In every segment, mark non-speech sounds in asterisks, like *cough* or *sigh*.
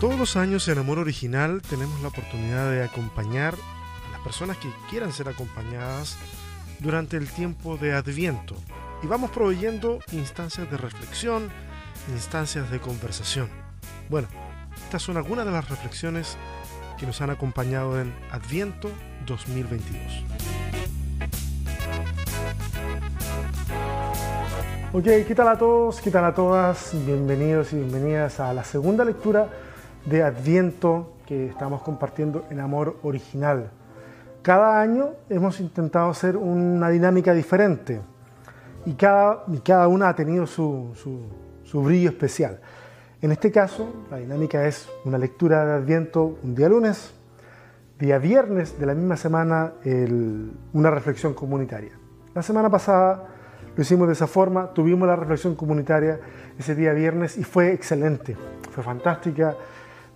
Todos los años en Amor Original tenemos la oportunidad de acompañar a las personas que quieran ser acompañadas durante el tiempo de Adviento y vamos proveyendo instancias de reflexión, instancias de conversación. Bueno, estas son algunas de las reflexiones que nos han acompañado en Adviento 2022. Ok, ¿qué a todos? ¿Qué a todas? Bienvenidos y bienvenidas a la segunda lectura de Adviento que estamos compartiendo en Amor Original. Cada año hemos intentado hacer una dinámica diferente y cada, y cada una ha tenido su, su, brillo especial. En este caso, la dinámica es una lectura de Adviento un día lunes, día viernes de la misma semana una reflexión comunitaria. La semana pasada lo hicimos de esa forma, tuvimos la reflexión comunitaria ese día viernes y fue excelente, fue fantástica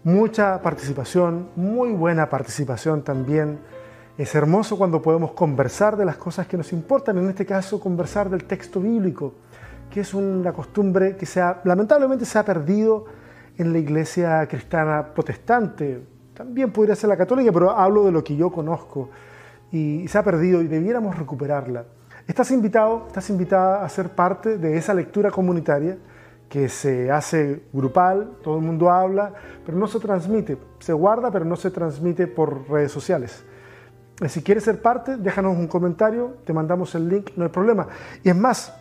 mucha participación, muy buena participación también. Es hermoso cuando podemos conversar de las cosas que nos importan, en este caso conversar del texto bíblico, que es una costumbre que se lamentablemente se ha perdido en la iglesia cristiana protestante. También podría ser la católica, pero hablo de lo que yo conozco y se ha perdido y debiéramos recuperarla. Estás invitado, estás invitada a ser parte de esa lectura comunitaria que se hace grupal, todo el mundo habla, pero no se transmite. Se guarda, pero no se transmite por redes sociales. Eh, si quieres ser parte, déjanos un comentario, te mandamos el link, no hay problema. Y es más,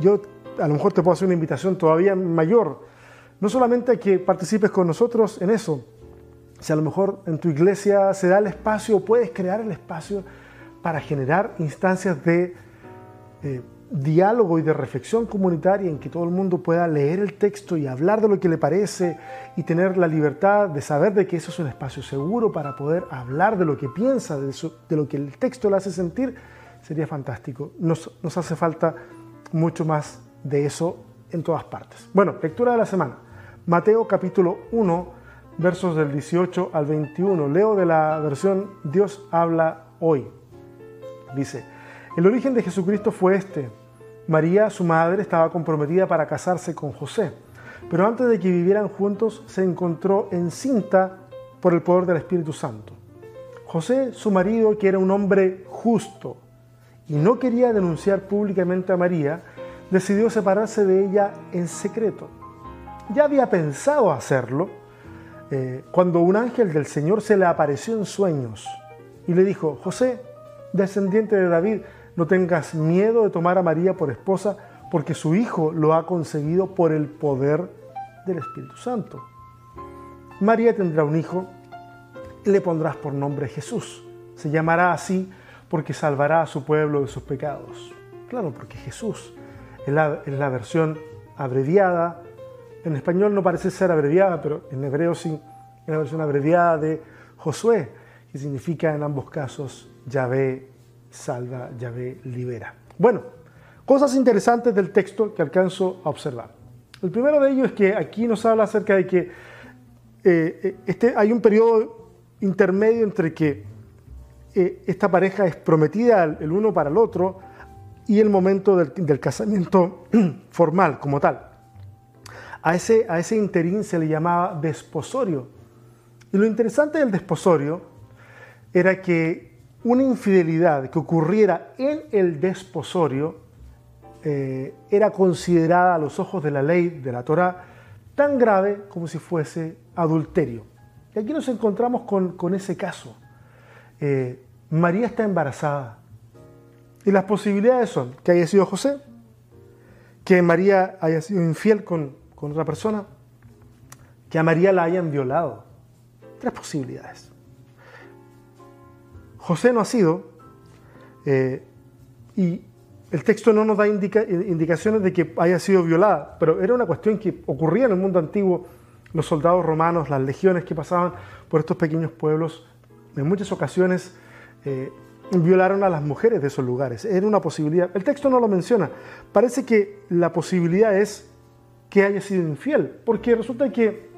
yo a lo mejor te puedo hacer una invitación todavía mayor. No solamente a que participes con nosotros en eso, si a lo mejor en tu iglesia se da el espacio, puedes crear el espacio para generar instancias de eh, diálogo y de reflexión comunitaria en que todo el mundo pueda leer el texto y hablar de lo que le parece y tener la libertad de saber de que eso es un espacio seguro para poder hablar de lo que piensa, de, lo que el texto le hace sentir, sería fantástico. Nos, nos hace falta mucho más de eso en todas partes. Bueno, lectura de la semana. Mateo capítulo 1, versos del 18 al 21. Leo de la versión Dios habla hoy. Dice, el origen de Jesucristo fue este María, su madre, estaba comprometida para casarse con José, pero antes de que vivieran juntos se encontró encinta por el poder del Espíritu Santo. José, su marido, que era un hombre justo y no quería denunciar públicamente a María, decidió separarse de ella en secreto. Ya había pensado hacerlo eh, cuando un ángel del Señor se le apareció en sueños y le dijo, José, descendiente de David, no tengas miedo de tomar a María por esposa, porque su Hijo lo ha conseguido por el poder del Espíritu Santo. María tendrá un hijo y le pondrás por nombre Jesús. Se llamará así porque salvará a su pueblo de sus pecados. Claro, porque Jesús es la, versión abreviada. En español no parece ser abreviada, pero en hebreo sí, es la versión abreviada de Josué, que significa en ambos casos Yahvé salva, Yahvé libera. Bueno, cosas interesantes del texto que alcanzo a observar. El primero de ellos es que aquí nos habla acerca de que eh, eh, este, hay un periodo intermedio entre que eh, esta pareja es prometida el uno para el otro y el momento del, casamiento *clears throat* formal como tal. A ese, a ese interín se le llamaba desposorio. Y lo interesante del desposorio era que una infidelidad que ocurriera en el desposorio eh, era considerada a los ojos de la ley de la Torah tan grave como si fuese adulterio. Y aquí nos encontramos con, ese caso. Eh, María está embarazada y las posibilidades son que haya sido José, que María haya sido infiel con, con otra persona, que a María la hayan violado. Tres posibilidades. José no ha sido, eh, y el texto no nos da indicaciones de que haya sido violada, pero era una cuestión que ocurría en el mundo antiguo. Los soldados romanos, las legiones que pasaban por estos pequeños pueblos, en muchas ocasiones eh, violaron a las mujeres de esos lugares. Era una posibilidad. El texto no lo menciona. Parece que la posibilidad es que haya sido infiel, porque resulta que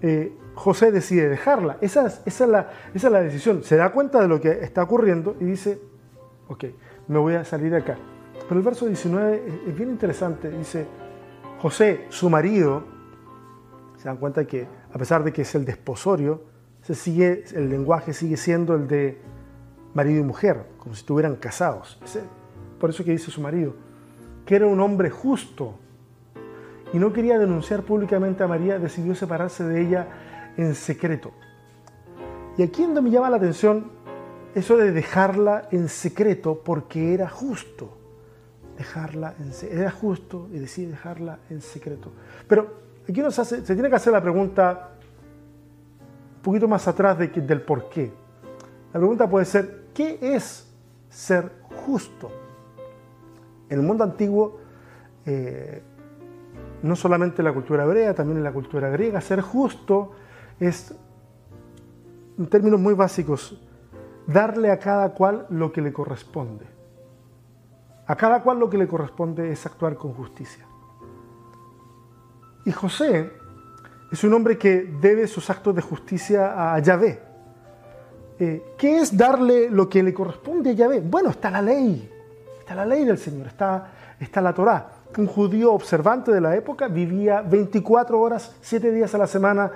eh, José decide dejarla. Esa es, la, decisión. Se da cuenta de lo que está ocurriendo y dice, ok, me voy a salir de acá. Pero el verso 19 es bien interesante. Dice, José, su marido, se dan cuenta que a pesar de que es el desposorio, se sigue, el lenguaje sigue siendo el de marido y mujer, como si estuvieran casados. Por eso que dice su marido, que era un hombre justo y no quería denunciar públicamente a María, decidió separarse de ella en secreto. Y aquí donde me llama la atención eso de dejarla en secreto porque era justo. Dejarla en era justo y decide dejarla en secreto. Pero aquí nos se tiene que hacer la pregunta un poquito más atrás de, del por qué. La pregunta puede ser, ¿qué es ser justo? En el mundo antiguo, eh, no solamente en la cultura hebrea, también en la cultura griega, ser justo es, en términos muy básicos, darle a cada cual lo que le corresponde. A cada cual lo que le corresponde es actuar con justicia. Y José es un hombre que debe sus actos de justicia a Yahvé. Eh, ¿Qué es darle lo que le corresponde a Yahvé? Bueno, está la ley, está la ley del Señor, está, está la Torá. Un judío observante de la época vivía 24 horas, 7 días a la semana,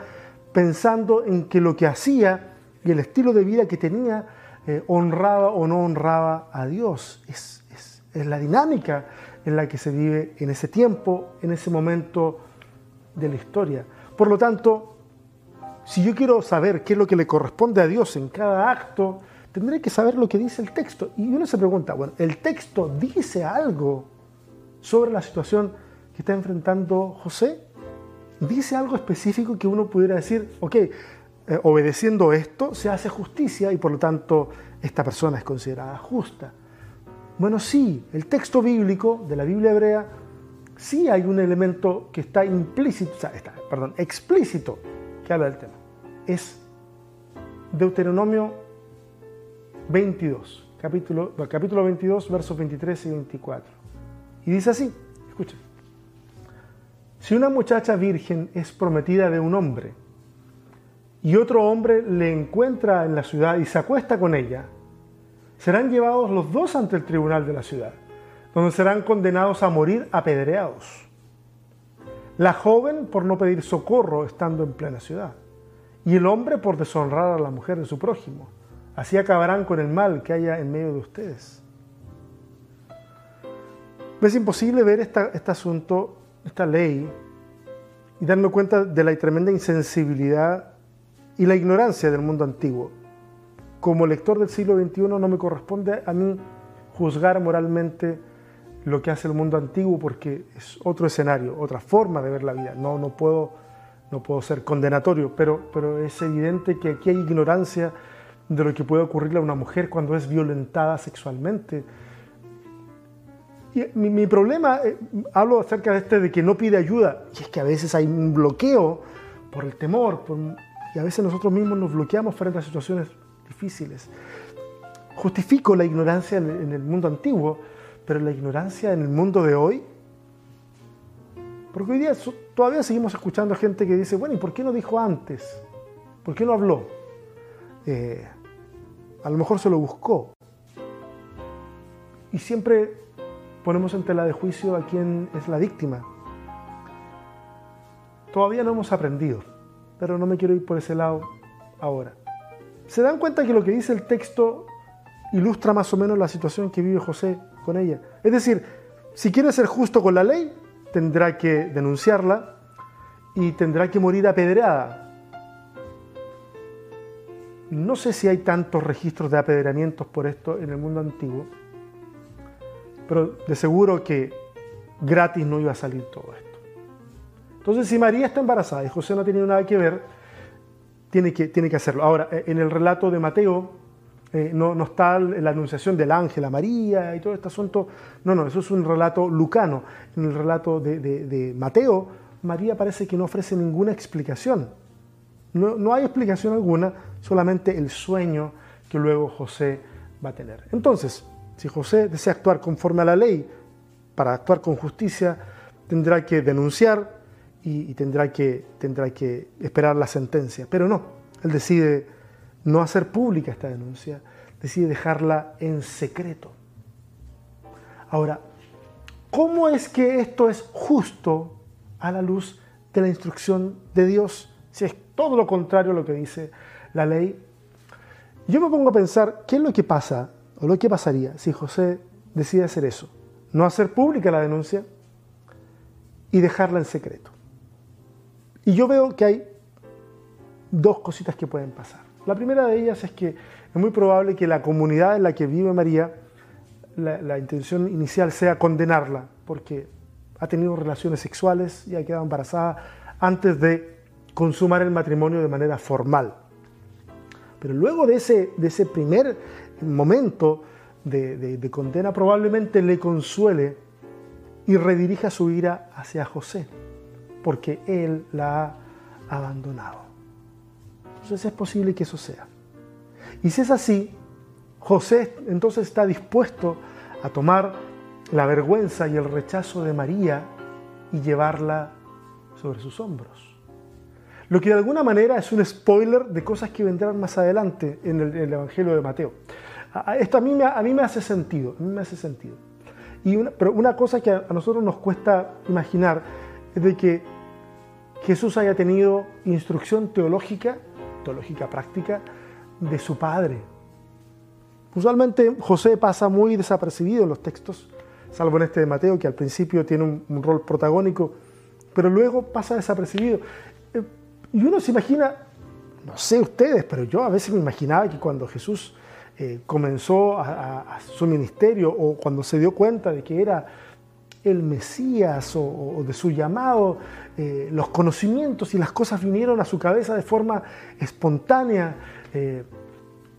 pensando en que lo que hacía y el estilo de vida que tenía eh, honraba o no honraba a Dios. Es, es, es la dinámica en la que se vive en ese tiempo, en ese momento de la historia. Por lo tanto, si yo quiero saber qué es lo que le corresponde a Dios en cada acto, tendré que saber lo que dice el texto. Y uno se pregunta, bueno, ¿el texto dice algo sobre la situación que está enfrentando José? ¿Dice algo específico que uno pudiera decir, ok, eh, obedeciendo esto se hace justicia y por lo tanto esta persona es considerada justa? Bueno, sí, el texto bíblico de la Biblia hebrea sí hay un elemento que está implícito, está, perdón, explícito que habla del tema. Es Deuteronomio 22, capítulo, capítulo 22, versos 23 y 24. Y dice así, escuchen. Si una muchacha virgen es prometida de un hombre y otro hombre le encuentra en la ciudad y se acuesta con ella, serán llevados los dos ante el tribunal de la ciudad donde serán condenados a morir apedreados. La joven por no pedir socorro estando en plena ciudad, y el hombre por deshonrar a la mujer de su prójimo. Así acabarán con el mal que haya en medio de ustedes. Es imposible ver este asunto, esta ley, y darme cuenta de la tremenda insensibilidad y la ignorancia del mundo antiguo. Como lector del siglo XXI no me corresponde a mí juzgar moralmente lo que hace el mundo antiguo porque es otro escenario, otra forma de ver la vida. No, no, puedo, no puedo ser condenatorio, pero, pero es evidente que aquí hay ignorancia de lo que puede ocurrirle a una mujer cuando es violentada sexualmente. Y mi, problema, eh, hablo acerca de este de que no pide ayuda, y es que a veces hay un bloqueo por el temor, y a veces nosotros mismos nos bloqueamos frente a situaciones difíciles. Justifico la ignorancia en el mundo antiguo, pero la ignorancia en el mundo de hoy, porque hoy día todavía seguimos escuchando gente que dice, bueno, ¿y por qué no dijo antes? ¿Por qué no habló? Eh, a lo mejor se lo buscó. Y siempre ponemos en tela de juicio a quien es la víctima. Todavía no hemos aprendido, pero no me quiero ir por ese lado ahora. ¿Se dan cuenta que lo que dice el texto ilustra más o menos la situación que vive José con ella. Es decir, si quiere ser justo con la ley, tendrá que denunciarla y tendrá que morir apedreada. No sé si hay tantos registros de apedreamientos por esto en el mundo antiguo, pero de seguro que gratis no iba a salir todo esto. Entonces, si María está embarazada y José no ha tenido nada que ver, tiene que, tiene que hacerlo. Ahora, en el relato de Mateo, eh, no, está la anunciación del ángel a María y todo este asunto. No, no, eso es un relato lucano. En el relato de, Mateo, María parece que no ofrece ninguna explicación. No, no, hay explicación alguna, solamente el sueño que luego José va a tener. Entonces, si José desea actuar conforme a la ley, para actuar con justicia, tendrá que denunciar y, tendrá, que, tendrá que esperar la sentencia. Pero no, él decide no hacer pública esta denuncia, decide dejarla en secreto. Ahora, ¿cómo es que esto es justo a la luz de la instrucción de Dios? Si es todo lo contrario a lo que dice la ley. Yo me pongo a pensar, ¿qué es lo que pasa o lo que pasaría si José decide hacer eso? No hacer pública la denuncia y dejarla en secreto. Y yo veo que hay dos cositas que pueden pasar. La primera de ellas es que es muy probable que la comunidad en la que vive María, la, intención inicial sea condenarla, porque ha tenido relaciones sexuales y ha quedado embarazada antes de consumar el matrimonio de manera formal. Pero luego de ese, de ese primer momento de, de condena, probablemente le consuele y redirija su ira hacia José, porque él la ha abandonado. Entonces es posible que eso sea. Y si es así, José entonces está dispuesto a tomar la vergüenza y el rechazo de María y llevarla sobre sus hombros. Lo que de alguna manera es un spoiler de cosas que vendrán más adelante en el, Evangelio de Mateo. Esto a mí, me, a mí me hace sentido, a mí me hace sentido. Y pero una cosa que a nosotros nos cuesta imaginar es de que Jesús haya tenido instrucción teológica, teológica práctica, de su padre. Usualmente José pasa muy desapercibido en los textos, salvo en este de Mateo, que al principio tiene un, rol protagónico, pero luego pasa desapercibido. Eh, y uno se imagina, no sé ustedes, pero yo a veces me imaginaba que cuando Jesús eh, comenzó a, su ministerio o cuando se dio cuenta de que era el Mesías o, de su llamado, eh, los conocimientos y las cosas vinieron a su cabeza de forma espontánea.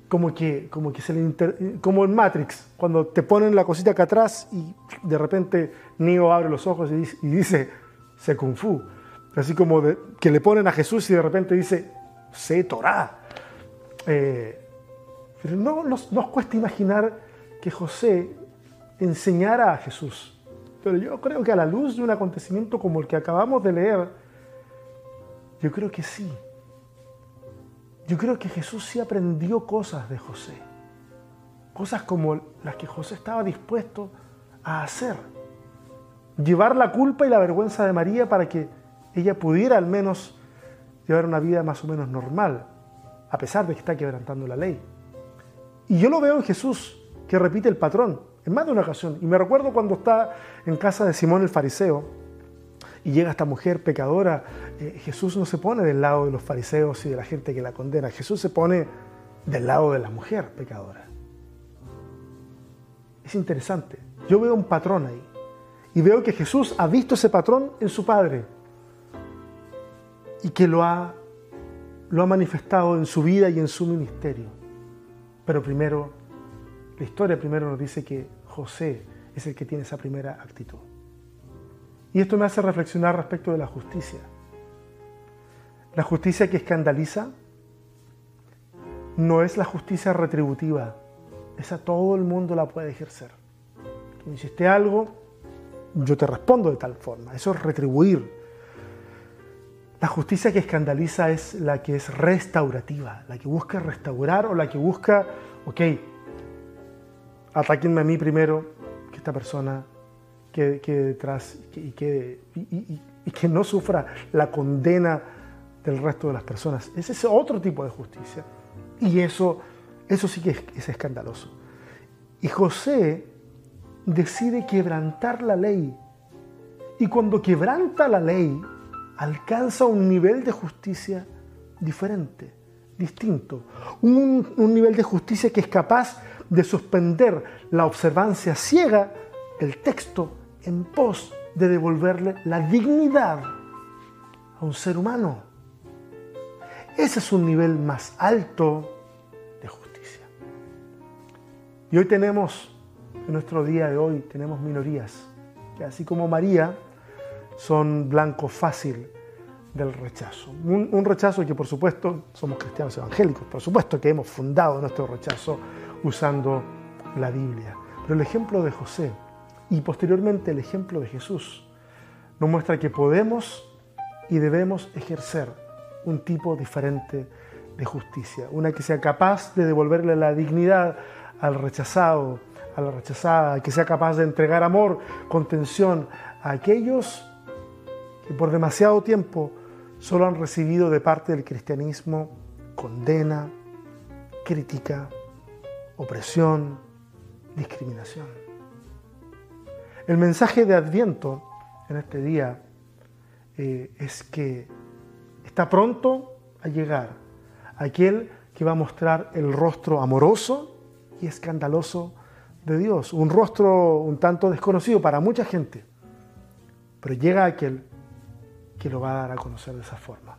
como que, como que se le como en Matrix, cuando te ponen la cosita acá atrás y de repente Neo abre los ojos y dice, y dice se kung fu. Así como que le ponen a Jesús y de repente dice, sé Torah. Eh, pero no nos, nos cuesta imaginar que José enseñara a Jesús. Pero yo creo que a la luz de un acontecimiento como el que acabamos de leer, yo creo que sí. Yo creo que Jesús sí aprendió cosas de José. Cosas como las que José estaba dispuesto a hacer. Llevar la culpa y la vergüenza de María para que ella pudiera al menos llevar una vida más o menos normal, a pesar de que está quebrantando la ley. Y yo lo veo en Jesús, que repite el patrón en más de una ocasión. Y me recuerdo cuando está en casa de Simón el fariseo y llega esta mujer pecadora, eh, Jesús no se pone del lado de los fariseos y de la gente que la condena, Jesús se pone del lado de la mujer pecadora. Es interesante. Yo veo un patrón ahí. Y veo que Jesús ha visto ese patrón en su Padre y que lo ha, lo ha manifestado en su vida y en su ministerio. Pero primero, la historia primero nos dice que José es el que tiene esa primera actitud. Y esto me hace reflexionar respecto de la justicia. La justicia que escandaliza no es la justicia retributiva. Esa todo el mundo la puede ejercer. Tú hiciste algo, yo te respondo de tal forma. Eso es retribuir. La justicia que escandaliza es la que es restaurativa, la que busca restaurar o la que busca, ok, ataquenme a mí primero, que esta persona quede, detrás y que, y, que no sufra la condena del resto de las personas. Ese es otro tipo de justicia. Y eso, eso sí que es escandaloso. Y José decide quebrantar la ley. Y cuando quebranta la ley, alcanza un nivel de justicia diferente, distinto. Un, nivel de justicia que es capaz de suspender la observancia ciega del texto en pos de devolverle la dignidad a un ser humano. Ese es un nivel más alto de justicia. Y hoy tenemos, en nuestro día de hoy, tenemos minorías, que así como María, son blanco fácil del rechazo. Un, rechazo que por supuesto somos cristianos evangélicos, por supuesto que hemos fundado nuestro rechazo usando la Biblia. Pero el ejemplo de José y posteriormente el ejemplo de Jesús nos muestra que podemos y debemos ejercer un tipo diferente de justicia, una que sea capaz de devolverle la dignidad al rechazado, a la rechazada, que sea capaz de entregar amor, contención a aquellos que por demasiado tiempo solo han recibido de parte del cristianismo condena, crítica, opresión, discriminación. El mensaje de Adviento en este día eh, es que está pronto a llegar aquel que va a mostrar el rostro amoroso y escandaloso de Dios, un rostro un tanto desconocido para mucha gente, pero llega aquel que lo va a dar a conocer de esa forma.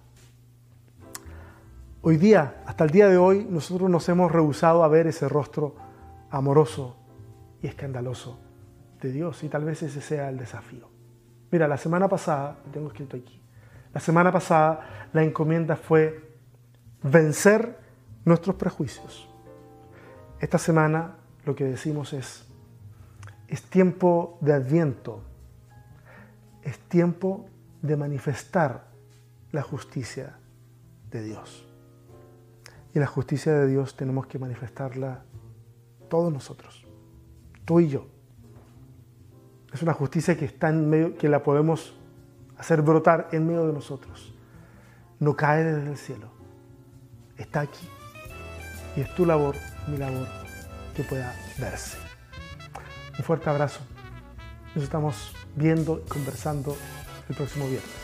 Hoy día, hasta el día de hoy, nosotros nos hemos rehusado a ver ese rostro amoroso y escandaloso de Dios y tal vez ese sea el desafío. Mira, la semana pasada, tengo escrito aquí, la semana pasada la encomienda fue vencer nuestros prejuicios. Esta semana lo que decimos es, es tiempo de adviento, es tiempo de manifestar la justicia de Dios. Y la justicia de Dios tenemos que manifestarla todos nosotros, tú y yo. Es una justicia que está en medio, que la podemos hacer brotar en medio de nosotros. No cae desde el cielo. Está aquí. Y es tu labor, mi labor, que pueda verse. Un fuerte abrazo. Nos estamos viendo y conversando el próximo viernes.